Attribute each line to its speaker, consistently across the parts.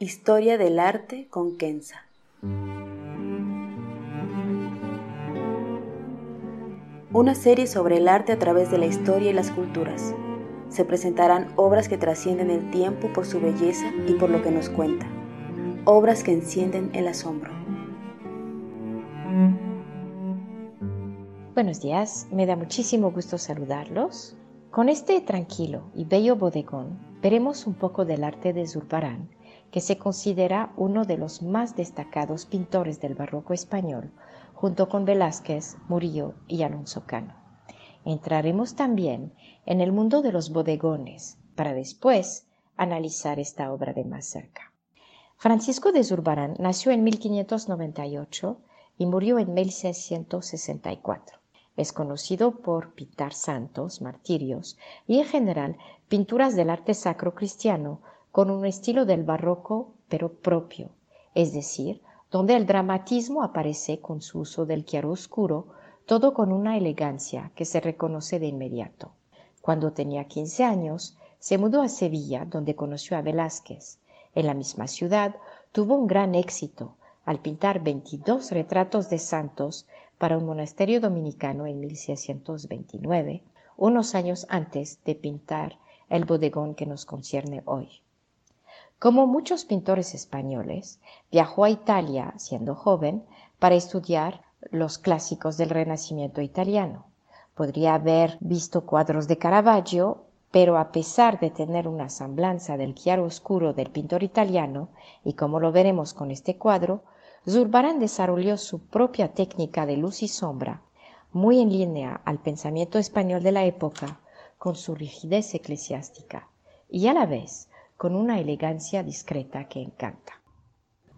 Speaker 1: Historia del arte con Kenza. Una serie sobre el arte a través de la historia y las culturas. Se presentarán obras que trascienden el tiempo por su belleza y por lo que nos cuenta. Obras que encienden el asombro.
Speaker 2: Buenos días, me da muchísimo gusto saludarlos. Con este tranquilo y bello bodegón veremos un poco del arte de Zurbarán que se considera uno de los más destacados pintores del barroco español, junto con Velázquez, Murillo y Alonso Cano. Entraremos también en el mundo de los bodegones, para después analizar esta obra de más cerca. Francisco de Zurbarán nació en 1598 y murió en 1664. Es conocido por pintar santos, martirios y en general pinturas del arte sacro cristiano con un estilo del barroco pero propio, es decir, donde el dramatismo aparece con su uso del chiaroscuro, todo con una elegancia que se reconoce de inmediato. Cuando tenía 15 años, se mudó a Sevilla, donde conoció a Velázquez. En la misma ciudad tuvo un gran éxito al pintar 22 retratos de santos para un monasterio dominicano en 1629, unos años antes de pintar el bodegón que nos concierne hoy. Como muchos pintores españoles, viajó a Italia siendo joven para estudiar los clásicos del Renacimiento italiano. Podría haber visto cuadros de Caravaggio, pero a pesar de tener una semblanza del chiaro oscuro del pintor italiano, y como lo veremos con este cuadro, Zurbarán desarrolló su propia técnica de luz y sombra, muy en línea al pensamiento español de la época, con su rigidez eclesiástica, y a la vez con una elegancia discreta que encanta.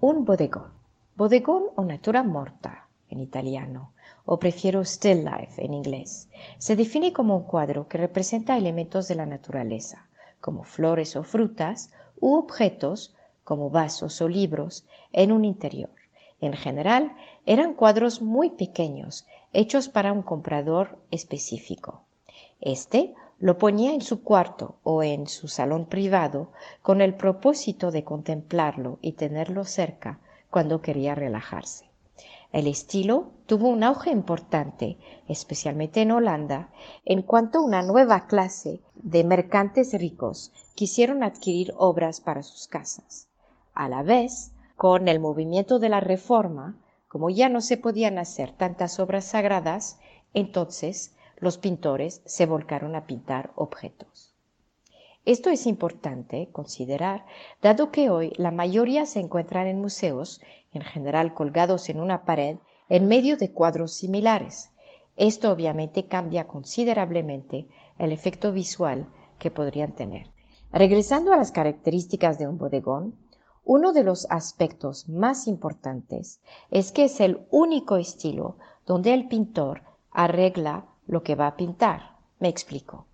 Speaker 2: Un bodegón. Bodegón o natura morta en italiano, o prefiero still life en inglés, se define como un cuadro que representa elementos de la naturaleza, como flores o frutas, u objetos, como vasos o libros, en un interior. En general, eran cuadros muy pequeños, hechos para un comprador específico. Este lo ponía en su cuarto o en su salón privado con el propósito de contemplarlo y tenerlo cerca cuando quería relajarse. El estilo tuvo un auge importante, especialmente en Holanda, en cuanto una nueva clase de mercantes ricos quisieron adquirir obras para sus casas. A la vez, con el movimiento de la Reforma, como ya no se podían hacer tantas obras sagradas, entonces los pintores se volcaron a pintar objetos. Esto es importante considerar, dado que hoy la mayoría se encuentran en museos, en general colgados en una pared, en medio de cuadros similares. Esto obviamente cambia considerablemente el efecto visual que podrían tener. Regresando a las características de un bodegón, uno de los aspectos más importantes es que es el único estilo donde el pintor arregla lo que va a pintar. Me explico.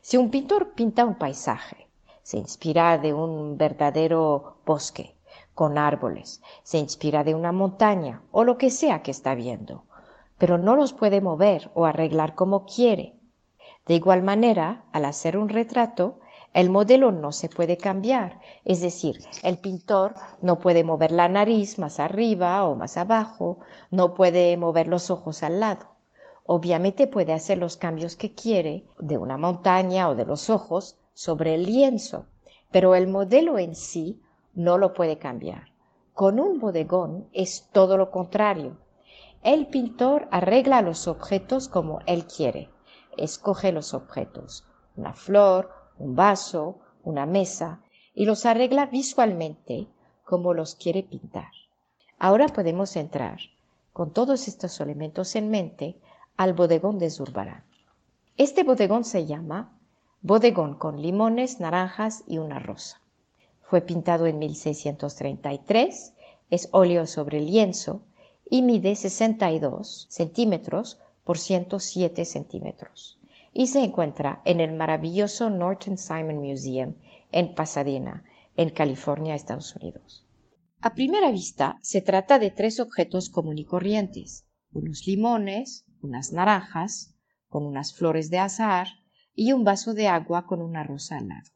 Speaker 2: Si un pintor pinta un paisaje, se inspira de un verdadero bosque con árboles, se inspira de una montaña o lo que sea que está viendo, pero no los puede mover o arreglar como quiere. De igual manera, al hacer un retrato, el modelo no se puede cambiar, es decir, el pintor no puede mover la nariz más arriba o más abajo, no puede mover los ojos al lado. Obviamente puede hacer los cambios que quiere de una montaña o de los ojos sobre el lienzo, pero el modelo en sí no lo puede cambiar. Con un bodegón es todo lo contrario. El pintor arregla los objetos como él quiere. Escoge los objetos, una flor, un vaso, una mesa, y los arregla visualmente como los quiere pintar. Ahora podemos entrar, con todos estos elementos en mente, al bodegón de Zurbarán. Este bodegón se llama bodegón con limones, naranjas y una rosa. Fue pintado en 1633, es óleo sobre lienzo y mide 62 centímetros por 107 centímetros y se encuentra en el maravilloso Norton Simon Museum en Pasadena, en California, Estados Unidos. A primera vista se trata de tres objetos común y corrientes, unos limones, unas naranjas, con unas flores de azahar y un vaso de agua con una rosa al lado.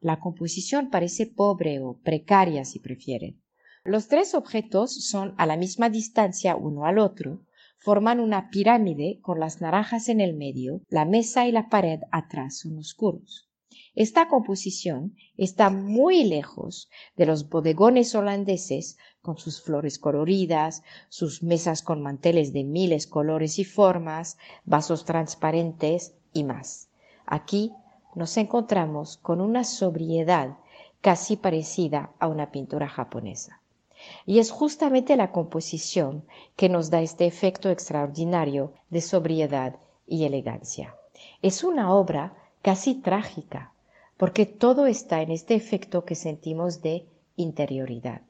Speaker 2: La composición parece pobre o precaria si prefieren. Los tres objetos son a la misma distancia uno al otro, forman una pirámide con las naranjas en el medio, la mesa y la pared atrás son oscuros. Esta composición está muy lejos de los bodegones holandeses con sus flores coloridas, sus mesas con manteles de miles colores y formas, vasos transparentes y más. Aquí nos encontramos con una sobriedad casi parecida a una pintura japonesa. Y es justamente la composición que nos da este efecto extraordinario de sobriedad y elegancia. Es una obra casi trágica, porque todo está en este efecto que sentimos de interioridad.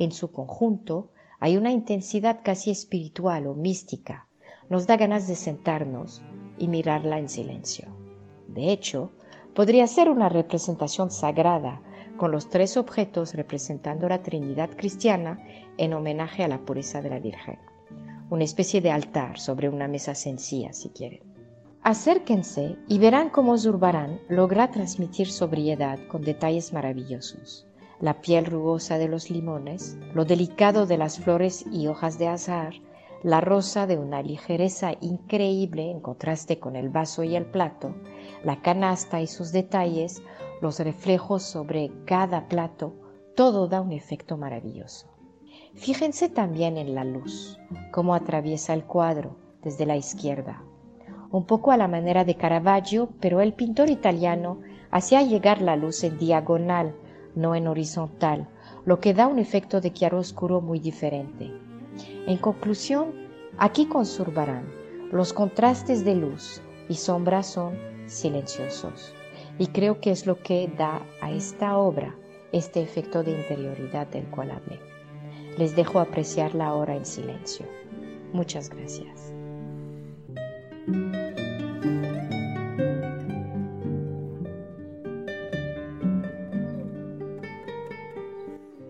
Speaker 2: En su conjunto hay una intensidad casi espiritual o mística. Nos da ganas de sentarnos y mirarla en silencio. De hecho, podría ser una representación sagrada con los tres objetos representando la Trinidad cristiana en homenaje a la pureza de la Virgen. Una especie de altar sobre una mesa sencilla, si quieren. Acérquense y verán cómo Zurbarán logra transmitir sobriedad con detalles maravillosos. La piel rugosa de los limones, lo delicado de las flores y hojas de azahar, la rosa de una ligereza increíble en contraste con el vaso y el plato, la canasta y sus detalles, los reflejos sobre cada plato, todo da un efecto maravilloso. Fíjense también en la luz, cómo atraviesa el cuadro desde la izquierda. Un poco a la manera de Caravaggio, pero el pintor italiano hacía llegar la luz en diagonal, no en horizontal, lo que da un efecto de chiaroscuro muy diferente. En conclusión, aquí con los contrastes de luz y sombra son silenciosos. Y creo que es lo que da a esta obra este efecto de interioridad del cual hablé. Les dejo apreciar la hora en silencio. Muchas gracias.